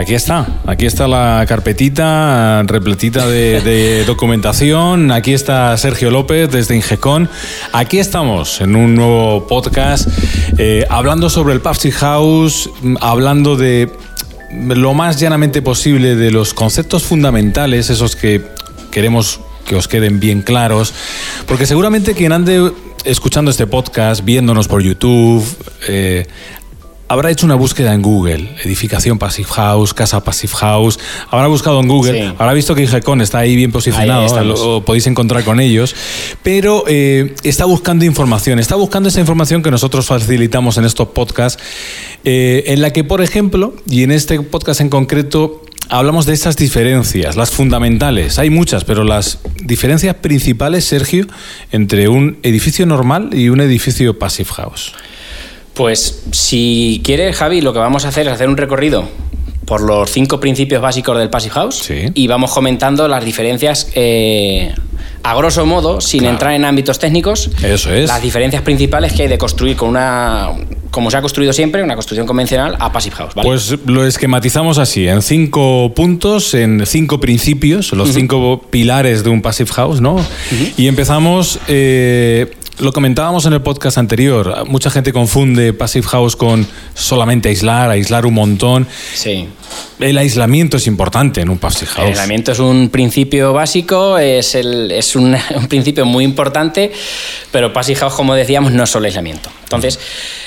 Aquí está, aquí está la carpetita repletita de, documentación. Aquí está Sergio López desde Ingecon. Aquí estamos en un nuevo podcast eh, hablando sobre el Passive House, hablando de lo más llanamente posible de los conceptos fundamentales, esos que queremos que os queden bien claros, porque seguramente quien ande escuchando este podcast, viéndonos por YouTube, eh, habrá hecho una búsqueda en Google, edificación Passive House, casa Passive House, habrá buscado en Google, habrá visto que IGECON está ahí bien posicionado, lo, podéis encontrar con ellos, pero eh, está buscando información, está buscando esa información que nosotros facilitamos en estos podcasts, eh, en la que, por ejemplo, y en este podcast en concreto, hablamos de esas diferencias, las fundamentales. Hay muchas, pero las diferencias principales, Sergio, entre un edificio normal y un edificio Passive House. Pues si quieres, Javi, lo que vamos a hacer es hacer un recorrido por los cinco principios básicos del Passive House y vamos comentando las diferencias eh, a grosso modo, sin entrar en ámbitos técnicos, Eso es. las diferencias principales que hay de construir con una, como se ha construido siempre, una construcción convencional a Passive House. Pues lo esquematizamos así, en cinco puntos, en cinco principios, los cinco pilares de un Passive House, ¿no? Y empezamos eh, lo comentábamos en el podcast anterior. Mucha gente confunde Passive House con solamente aislar, aislar un montón. Sí. El aislamiento es importante en un Passive House. El aislamiento es un principio básico, es, el, es un, principio muy importante, pero Passive House, como decíamos, no es solo aislamiento. Entonces,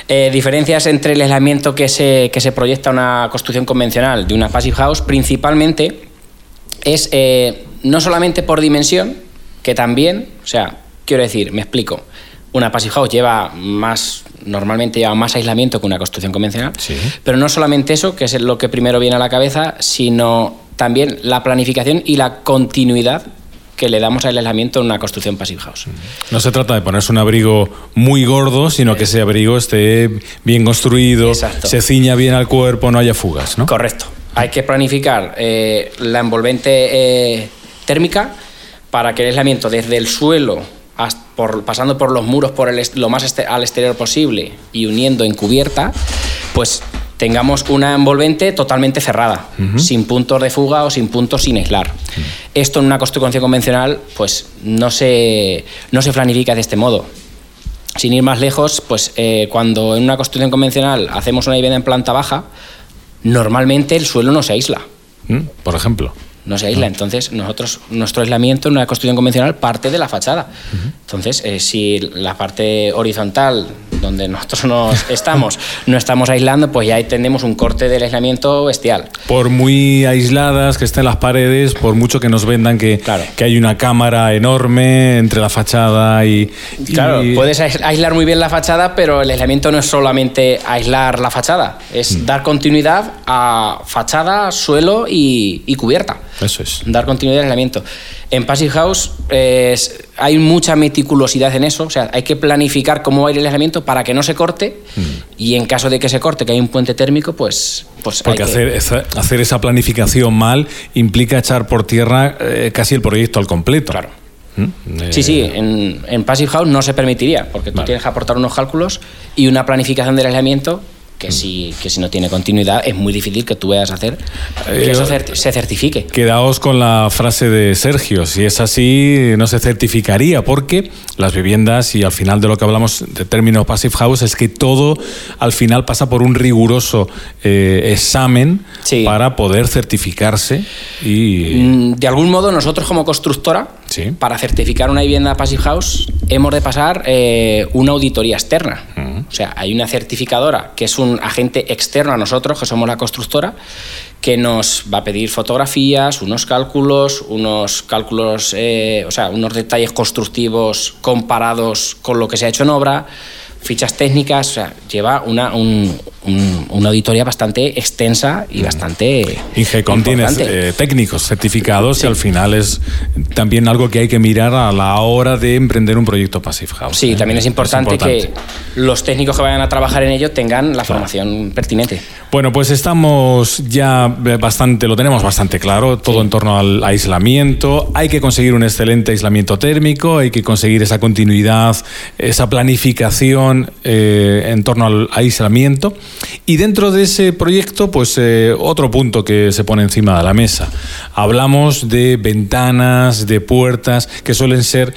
eh, diferencias entre el aislamiento que se, que se proyecta una construcción convencional de una Passive House, principalmente, es eh, no solamente por dimensión, que también, o sea, quiero decir, me explico una passive house lleva más, normalmente lleva más aislamiento que una construcción convencional, pero no solamente eso, que es lo que primero viene a la cabeza, sino también la planificación y la continuidad que le damos al aislamiento en una construcción passive house. No se trata de ponerse un abrigo muy gordo, sino que ese abrigo esté bien construido, se ciña bien al cuerpo, no haya fugas, ¿no? Correcto. Hay que planificar eh, la envolvente eh, térmica para que el aislamiento desde el suelo pasando por los muros por lo más este, al exterior posible y uniendo en cubierta, pues tengamos una envolvente totalmente cerrada, sin puntos de fuga o sin puntos sin aislar. Esto en una construcción convencional pues no se, no se planifica de este modo. Sin ir más lejos, pues eh, cuando en una construcción convencional hacemos una vivienda en planta baja, normalmente el suelo no se aísla. ¿Mm? Por ejemplo no se aísla. Entonces, nosotros, nuestro aislamiento en una construcción convencional parte de la fachada. Entonces, eh, si la parte horizontal, donde nosotros nos estamos, no estamos aislando, pues ya ahí tenemos un corte del aislamiento bestial. Por muy aisladas que estén las paredes, por mucho que nos vendan que, que hay una cámara enorme entre la fachada y, Claro, puedes aislar muy bien la fachada, pero el aislamiento no es solamente aislar la fachada, es mm. dar continuidad a fachada, suelo y cubierta. Eso es. Dar continuidad al aislamiento. En Passive House hay mucha meticulosidad en eso, o sea, hay que planificar cómo va a ir el aislamiento para que no se corte mm. y en caso de que se corte, que hay un puente térmico, pues... pues Porque hacer, esa, hacer esa planificación mal implica echar por tierra eh, casi el proyecto al completo. Claro. ¿Mm? Sí, sí, en, en, Passive House no se permitiría, porque tú tienes que aportar unos cálculos y una planificación del aislamiento que si, que si no tiene continuidad es muy difícil que tú veas hacer que eso eh, se certifique. Quedaos con la frase de Sergio, si es así no se certificaría porque las viviendas y al final de lo que hablamos de término passive house es que todo al final pasa por un riguroso eh, examen para poder certificarse y... Mm, de algún modo nosotros como constructora para certificar una vivienda passive house hemos de pasar eh, una auditoría externa. O sea, hay una certificadora que es un agente externo a nosotros, que somos la constructora, que nos va a pedir fotografías, unos cálculos, unos cálculos, eh, o sea, unos detalles constructivos comparados con lo que se ha hecho en obra fichas técnicas, o sea, lleva una, una auditoría bastante extensa y mm. bastante. Ingecom tiene eh, técnicos certificados y al final es también algo que hay que mirar a la hora de emprender un proyecto Passive House. Sí, ¿eh? también es importante, que los técnicos que vayan a trabajar en ello tengan la formación pertinente. Bueno, pues estamos ya bastante, lo tenemos bastante claro, todo en torno al aislamiento. Hay que conseguir un excelente aislamiento térmico, hay que conseguir esa continuidad, esa planificación eh, en torno al aislamiento. Y dentro de ese proyecto, pues eh, otro punto que se pone encima de la mesa. Hablamos de ventanas, de puertas, que suelen ser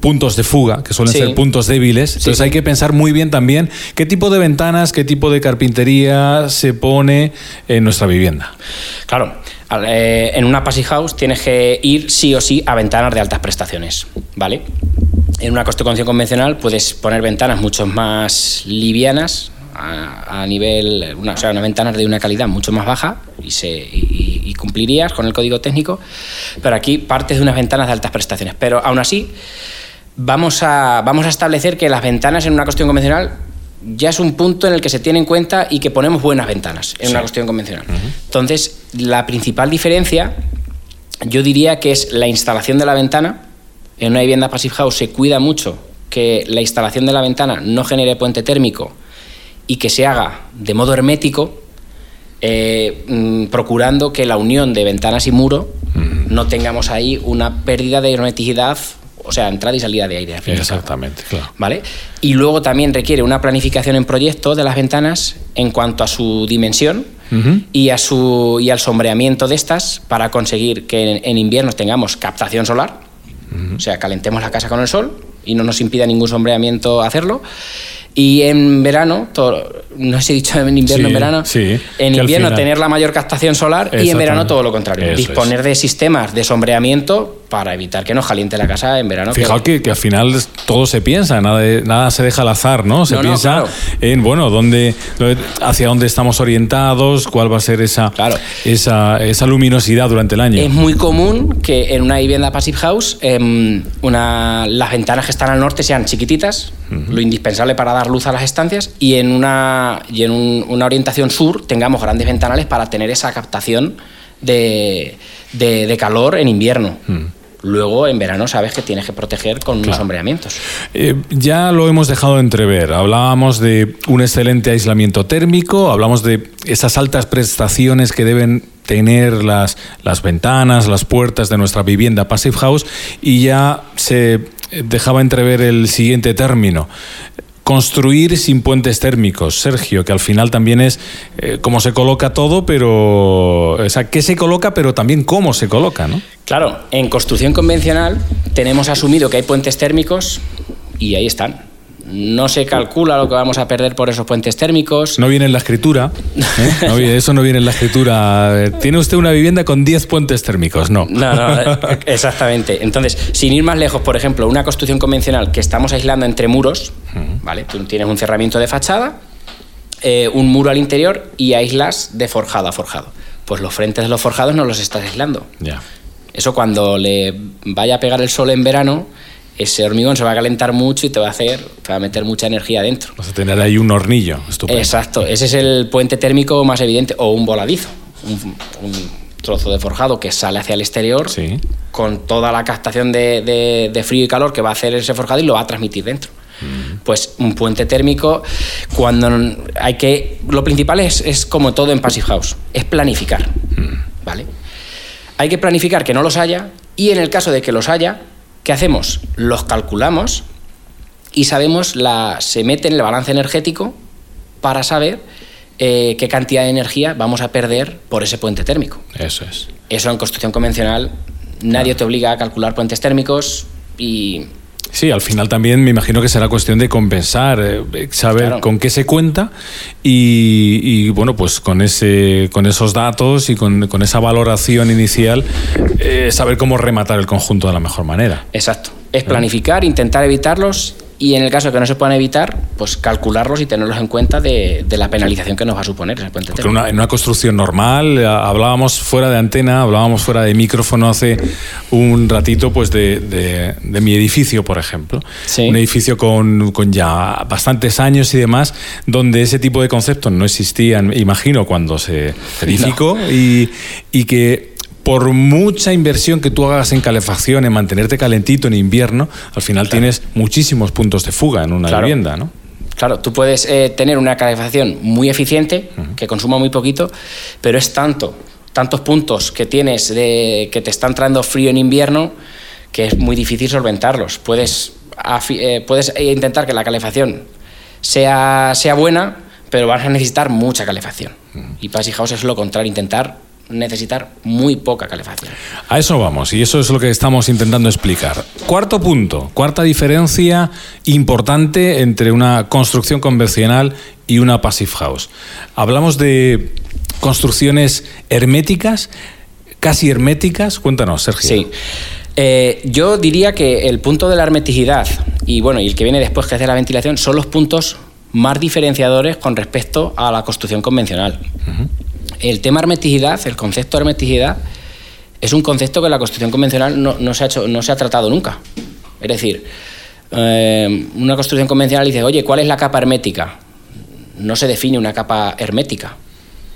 puntos de fuga, que suelen ser puntos débiles. Entonces hay que pensar muy bien también qué tipo de ventanas, qué tipo de carpintería se pone en nuestra vivienda. Claro. Eh, en una passive house tienes que ir sí o sí a ventanas de altas prestaciones, ¿vale? En una construcción convencional puedes poner ventanas mucho más livianas, a, nivel, una, o sea, unas ventanas de una calidad mucho más baja y, se, y, cumplirías con el código técnico, pero aquí partes de unas ventanas de altas prestaciones. Pero aún así, vamos a, vamos a establecer que las ventanas en una construcción convencional ya es un punto en el que se tiene en cuenta y que ponemos buenas ventanas en una cuestión convencional. Entonces, la principal diferencia, yo diría que es la instalación de la ventana. En una vivienda Passive House se cuida mucho que la instalación de la ventana no genere puente térmico y que se haga de modo hermético, eh, mm, procurando que la unión de ventanas y muro no tengamos ahí una pérdida de hermeticidad o sea, entrada y salida de aire. Exactamente, claro. ¿Vale? Y luego también requiere una planificación en proyecto de las ventanas en cuanto a su dimensión y, a su, y al sombreamiento de estas para conseguir que en, invierno tengamos captación solar, o sea, calentemos la casa con el sol y no nos impida ningún sombreamiento hacerlo. Y en verano, no sé he dicho en invierno, en verano, en invierno tener la mayor captación solar y en verano todo lo contrario. disponer de sistemas de sombreamiento para evitar que nos caliente la casa en verano. Fijaos que, que, al final todo se piensa, nada, nada se deja al azar, ¿no? Se piensa en, bueno, dónde, hacia dónde estamos orientados, cuál va a ser esa, esa, esa, luminosidad durante el año. Es muy común que en una vivienda Passive House em, una, las ventanas que están al norte sean chiquititas, lo indispensable para dar luz a las estancias, y en una, y en una orientación sur tengamos grandes ventanales para tener esa captación de, de, calor en invierno. Luego, en verano, sabes que tienes que proteger con unos sombreamientos. Eh, ya lo hemos dejado entrever. Hablábamos de un excelente aislamiento térmico, hablamos de esas altas prestaciones que deben tener las, las ventanas, las puertas de nuestra vivienda Passive House y ya se dejaba entrever el siguiente término, construir sin puentes térmicos, Sergio, que al final también es eh, cómo se coloca todo, pero. O sea, qué se coloca, pero también cómo se coloca, ¿no? Claro, en construcción convencional tenemos asumido que hay puentes térmicos y ahí están no se calcula lo que vamos a perder por esos puentes térmicos. No viene en la escritura. ¿eh? eso no viene en la escritura. Tiene usted una vivienda con 10 puentes térmicos, no. No, no, eh, exactamente. Entonces, sin ir más lejos, por ejemplo, una construcción convencional que estamos aislando entre muros, ¿vale? Tú tienes un cerramiento de fachada, eh, un muro al interior y aislas de forjado a forjado. Pues los frentes de los forjados no los estás aislando. Ya. Eso cuando le vaya a pegar el sol en verano, ese hormigón se va a calentar mucho y te va a hacer, te va a meter mucha energía dentro. Vas a tener ahí un hornillo, estupendo. Exacto, ese es el puente térmico más evidente, o un voladizo, un, trozo de forjado que sale hacia el exterior con toda la captación de, frío y calor que va a hacer ese forjado y lo va a transmitir dentro. Mm. Pues un puente térmico, cuando hay que. Lo principal es, es como todo en Passive House, es planificar. Mm. ¿Vale? Hay que planificar que no los haya y en el caso de que los haya, ¿Qué hacemos? Los calculamos y sabemos, la, se mete en el balance energético para saber eh, qué cantidad de energía vamos a perder por ese puente térmico. Eso es. Eso en construcción convencional nadie te obliga a calcular puentes térmicos y Sí, al final también me imagino que será cuestión de compensar, eh, saber con qué se cuenta y, bueno, pues con, ese, con esos datos y con, esa valoración inicial, eh, saber cómo rematar el conjunto de la mejor manera. Exacto. Es planificar, intentar evitarlos y en el caso de que no se puedan evitar, pues calcularlos y tenerlos en cuenta de, la penalización que nos va a suponer ese puente en una construcción normal, eh, hablábamos fuera de antena, hablábamos fuera de micrófono hace un ratito pues de, mi edificio, por ejemplo. Un edificio con, ya bastantes años y demás, donde ese tipo de conceptos no existían, imagino, cuando se edificó y, y que por mucha inversión que tú hagas en calefacción, en mantenerte calentito en invierno, al final tienes muchísimos puntos de fuga en una vivienda, ¿no? Claro, tú puedes eh, tener una calefacción muy eficiente, que consuma muy poquito, pero es tanto, tantos puntos que tienes de que te están entrando frío en invierno que es muy difícil solventarlos. Puedes, eh, puedes intentar que la calefacción sea, sea buena, pero vas a necesitar mucha calefacción. Y House es lo contrario, intentar necesitar muy poca calefacción. A eso vamos, y eso es lo que estamos intentando explicar. Cuarto punto, cuarta diferencia importante entre una construcción convencional y una passive house. Hablamos de construcciones herméticas, casi herméticas. Cuéntanos, Sergio. Sí. Eh, yo diría que el punto de la hermeticidad y bueno, y el que viene después, que es de la ventilación, son los puntos más diferenciadores con respecto a la construcción convencional. El tema hermeticidad, el concepto de hermeticidad, es un concepto que en la construcción convencional no, se, ha hecho, no se ha tratado nunca. Es decir, eh, una construcción convencional dice, oye, ¿cuál es la capa hermética? No se define una capa hermética.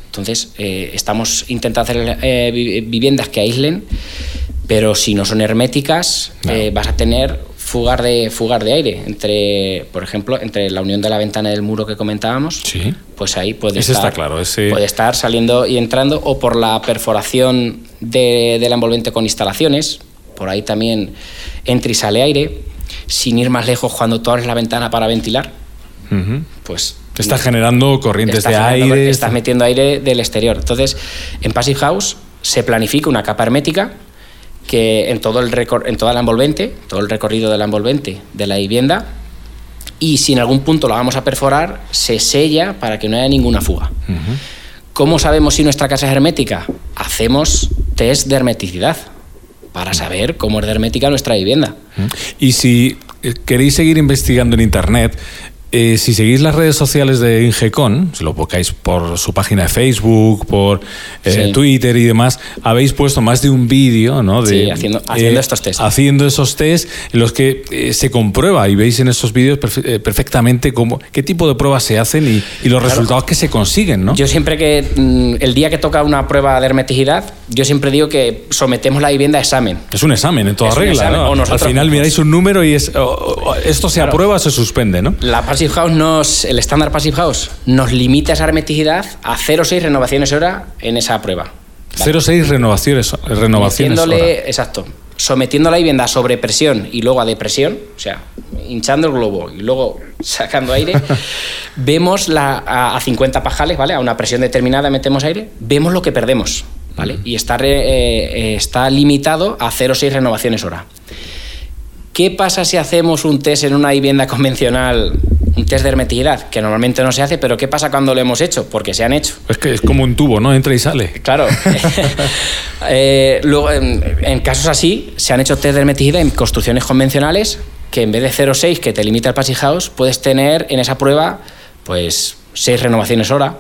Entonces, eh, estamos intentando hacer eh, viviendas que aíslen, pero si no son herméticas, vas a tener fugar de, fugar de aire entre, por ejemplo, entre la unión de la ventana y del muro que comentábamos, sí. pues ahí puede estar, claro, puede estar saliendo y entrando, o por la perforación de, la envolvente con instalaciones, por ahí también entra y sale aire, sin ir más lejos cuando tú abres la ventana para ventilar, pues... Estás generando corrientes de aire. Estás metiendo aire del exterior. Entonces, en Passive House se planifica una capa hermética que en todo el en toda la envolvente, todo el recorrido de la envolvente de la vivienda, y si en algún punto lo vamos a perforar, se sella para que no haya ninguna fuga. ¿Cómo sabemos si nuestra casa es hermética? Hacemos test de hermeticidad para saber cómo es de hermética nuestra vivienda. Y si eh, queréis seguir investigando en Internet, eh, si seguís las redes sociales de Ingecon, si lo buscáis por su página de Facebook, por eh, Twitter y demás, habéis puesto más de un vídeo, ¿no? De, haciendo, haciendo eh, estos test. Haciendo esos test en los que se comprueba y veis en esos vídeos perfectamente cómo, qué tipo de pruebas se hacen y, los resultados que se consiguen, ¿no? Yo siempre que, mm, el día que toca una prueba de hermeticidad, yo siempre digo que sometemos la vivienda a examen. Es un examen en toda regla, ¿no? Al final miráis un número y es, esto se aprueba o se suspende, ¿no? La House nos, el estándar Passive House nos limita esa hermeticidad a 0,6 renovaciones hora en esa prueba. 0,6 renovaciones, renovaciones hora. Exacto. Sometiendo la vivienda a sobrepresión y luego a depresión, o sea, hinchando el globo y luego sacando aire, vemos la, a, 50 pajales, ¿vale? A una presión determinada metemos aire, vemos lo que perdemos, ¿vale? Y está, eh, eh, está limitado a 0,6 renovaciones hora. ¿Qué pasa si hacemos un test en una vivienda convencional un test de hermeticidad, que normalmente no se hace, pero ¿qué pasa cuando lo hemos hecho? Porque se han hecho. Es que es como un tubo, ¿no? Entra y sale. Claro. Eh, luego, en, casos así, se han hecho test de hermeticidad en construcciones convencionales que en vez de 0,6 que te limita el Passage House, puedes tener en esa prueba, pues, 6 renovaciones hora,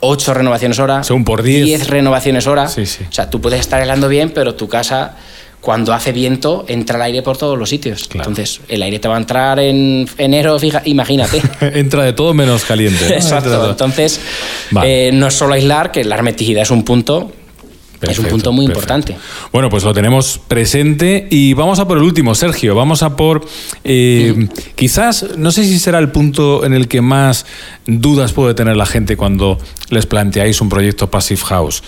8 renovaciones hora, Según por 10. 10 renovaciones hora. Sí, sí. O sea, tú puedes estar helando bien, pero tu casa cuando hace viento entra el aire por todos los sitios. Entonces, el aire te va a entrar en enero, fija, imagínate. entra de todo menos caliente. Exacto. Entonces, eh, no es solo aislar, que la hermeticidad es un punto es un punto muy importante. Bueno, pues lo tenemos presente y vamos a por el último, Sergio. Vamos a por, eh, quizás, no sé si será el punto en el que más dudas puede tener la gente cuando les planteáis un proyecto Passive House.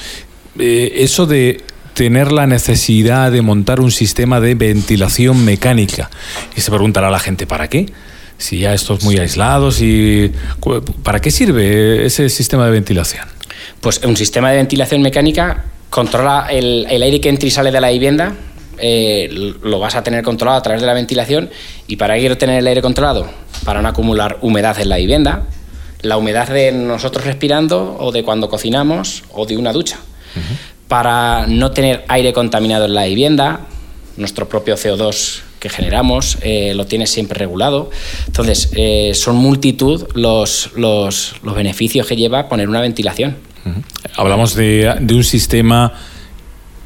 Eh, eso de tener la necesidad de montar un sistema de ventilación mecánica. Y se preguntará la gente, ¿para qué? Si ya estos muy aislados y ¿para qué sirve ese sistema de ventilación? Pues un sistema de ventilación mecánica controla el, aire que entra y sale de la vivienda, eh, lo vas a tener controlado a través de la ventilación y para qué tener el aire controlado, para no acumular humedad en la vivienda, la humedad de nosotros respirando o de cuando cocinamos o de una ducha para no tener aire contaminado en la vivienda, nuestro propio CO2 que generamos eh, lo tiene siempre regulado. Entonces, eh, son multitud los, los, beneficios que lleva poner una ventilación. Hablamos de, un sistema,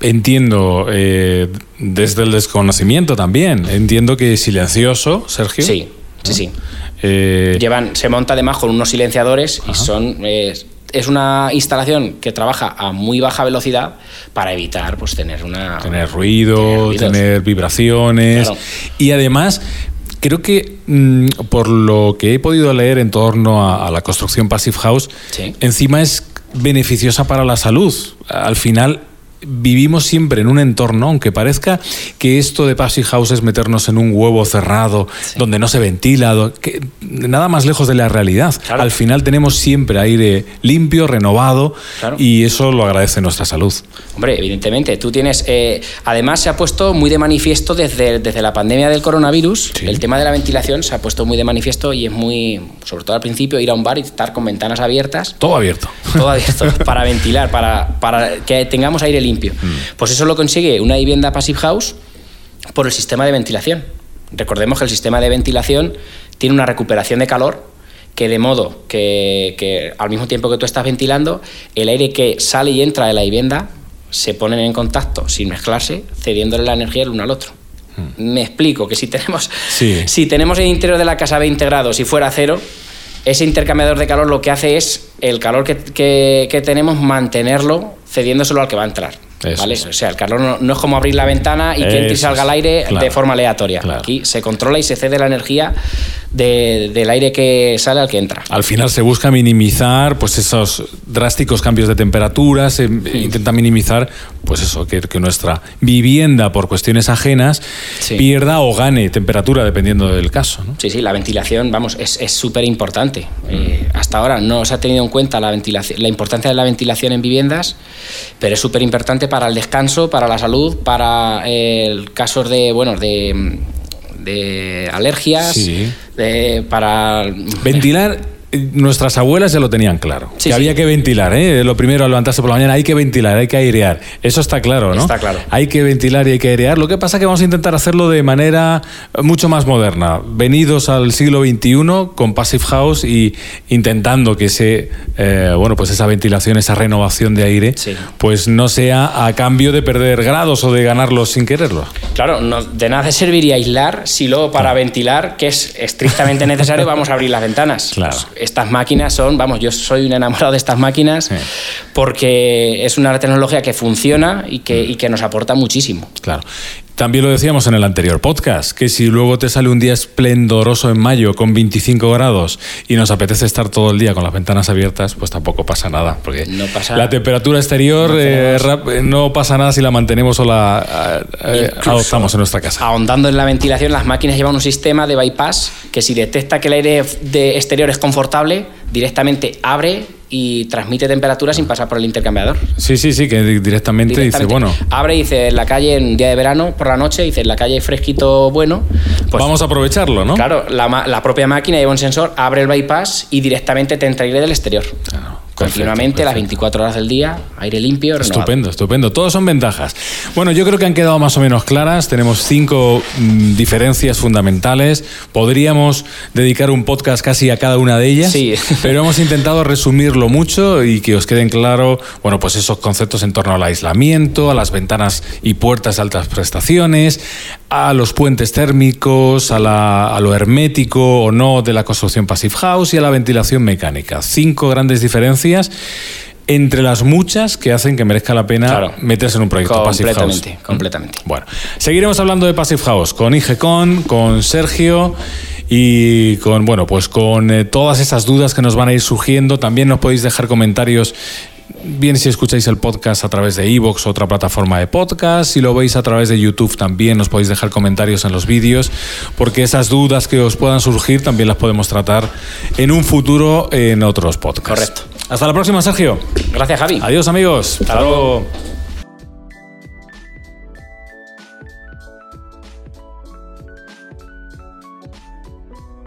entiendo, eh, desde el desconocimiento también, entiendo que silencioso, Sergio. Sí, sí, sí. Llevan, se monta además con unos silenciadores y son es una instalación que trabaja a muy baja velocidad para evitar pues tener una tener ruido, tener, vibraciones. Y además creo que mm, por lo que he podido leer en torno a, la construcción passive house, encima es beneficiosa para la salud. Al final vivimos siempre en un entorno, aunque parezca que esto de Passive House es meternos en un huevo cerrado, donde no se ventila, que, nada más lejos de la realidad. Al final tenemos siempre aire limpio, renovado, y eso lo agradece nuestra salud. Hombre, evidentemente, tú tienes... Eh, además se ha puesto muy de manifiesto desde, desde la pandemia del coronavirus, el tema de la ventilación se ha puesto muy de manifiesto y es muy, sobre todo al principio, ir a un bar y estar con ventanas abiertas. Todo abierto. Todo abierto, para ventilar, para, para que tengamos aire limpio. Mm. Pues eso lo consigue una vivienda Passive House por el sistema de ventilación. Recordemos que el sistema de ventilación tiene una recuperación de calor que de modo que, al mismo tiempo que tú estás ventilando, el aire que sale y entra de la vivienda se ponen en contacto sin mezclarse, cediéndole la energía el uno al otro. Mm. Me explico que si tenemos, si tenemos el interior de la casa 20 grados y fuera cero, ese intercambiador de calor lo que hace es el calor que, que tenemos mantenerlo cediéndoselo al que va a entrar. ¿Vale? O sea, el calor no, es como abrir la ventana y que entre y salga el aire de forma aleatoria. Aquí se controla y se cede la energía del aire que sale al que entra. Al final se busca minimizar pues esos drásticos cambios de temperatura, se intenta minimizar pues eso, que, nuestra vivienda por cuestiones ajenas pierda o gane temperatura dependiendo del caso. Sí, sí, la ventilación, vamos, es súper importante. Eh, hasta ahora no se ha tenido en cuenta la, ventilación, la importancia de la ventilación en viviendas, pero es súper importante para el descanso, para la salud, para eh, casos de, bueno, de, de alergias, de, para... Ventilar nuestras abuelas ya lo tenían claro. que había que ventilar, ¿eh? Lo primero al levantarse por la mañana hay que ventilar, hay que airear. Eso está claro, ¿no? Está claro. Hay que ventilar y hay que airear. Lo que pasa es que vamos a intentar hacerlo de manera mucho más moderna. Venidos al siglo XXI con Passive House y intentando que ese, eh, bueno, pues esa ventilación, esa renovación de aire, pues no sea a cambio de perder grados o de ganarlos sin quererlo. Claro, no, de nada serviría aislar si luego para ventilar, que es estrictamente necesario, vamos a abrir las ventanas. Claro estas máquinas son, vamos, yo soy un enamorado de estas máquinas porque es una tecnología que funciona y que, y que nos aporta muchísimo. Claro. También lo decíamos en el anterior podcast, que si luego te sale un día esplendoroso en mayo con 25 grados y nos apetece estar todo el día con las ventanas abiertas, pues tampoco pasa nada, porque la temperatura exterior eh, no, pasa nada si la mantenemos o la eh, adoptamos en nuestra casa. Ahondando en la ventilación, las máquinas llevan un sistema de bypass que si detecta que el aire de exterior es confortable, directamente abre y transmite temperatura sin pasar por el intercambiador. Sí, sí, sí, que directamente, dice, bueno. Abre y dice, en la calle, en día de verano, por la noche, dice, en la calle fresquito bueno. Pues, Vamos a aprovecharlo, ¿no? Claro, la, la, propia máquina lleva un sensor, abre el bypass y directamente te entra aire del exterior. Continuamente, las 24 horas del día, aire limpio, renovado. Estupendo, estupendo. Todos son ventajas. Bueno, yo creo que han quedado más o menos claras. Tenemos cinco mm, diferencias fundamentales. Podríamos dedicar un podcast casi a cada una de ellas, sí. pero hemos intentado resumirlo mucho y que os queden claro, bueno, pues esos conceptos en torno al aislamiento, a las ventanas y puertas de altas prestaciones, a los puentes térmicos, a, la, a lo hermético o no de la construcción passive house y a la ventilación mecánica. Cinco grandes diferencias entre las muchas que hacen que merezca la pena meterse en un proyecto Passive House. Completamente. Bueno, seguiremos hablando de Passive House con IGECON, con Sergio y con bueno, pues con eh, todas esas dudas que nos van a ir surgiendo. También nos podéis dejar comentarios bien si escucháis el podcast a través de Evox, otra plataforma de podcast, si lo veis a través de YouTube también os podéis dejar comentarios en los vídeos, porque esas dudas que os puedan surgir también las podemos tratar en un futuro en otros podcasts. Correcto. Hasta la próxima, Sergio. Gracias, Javi. Adiós, amigos. Hasta, luego.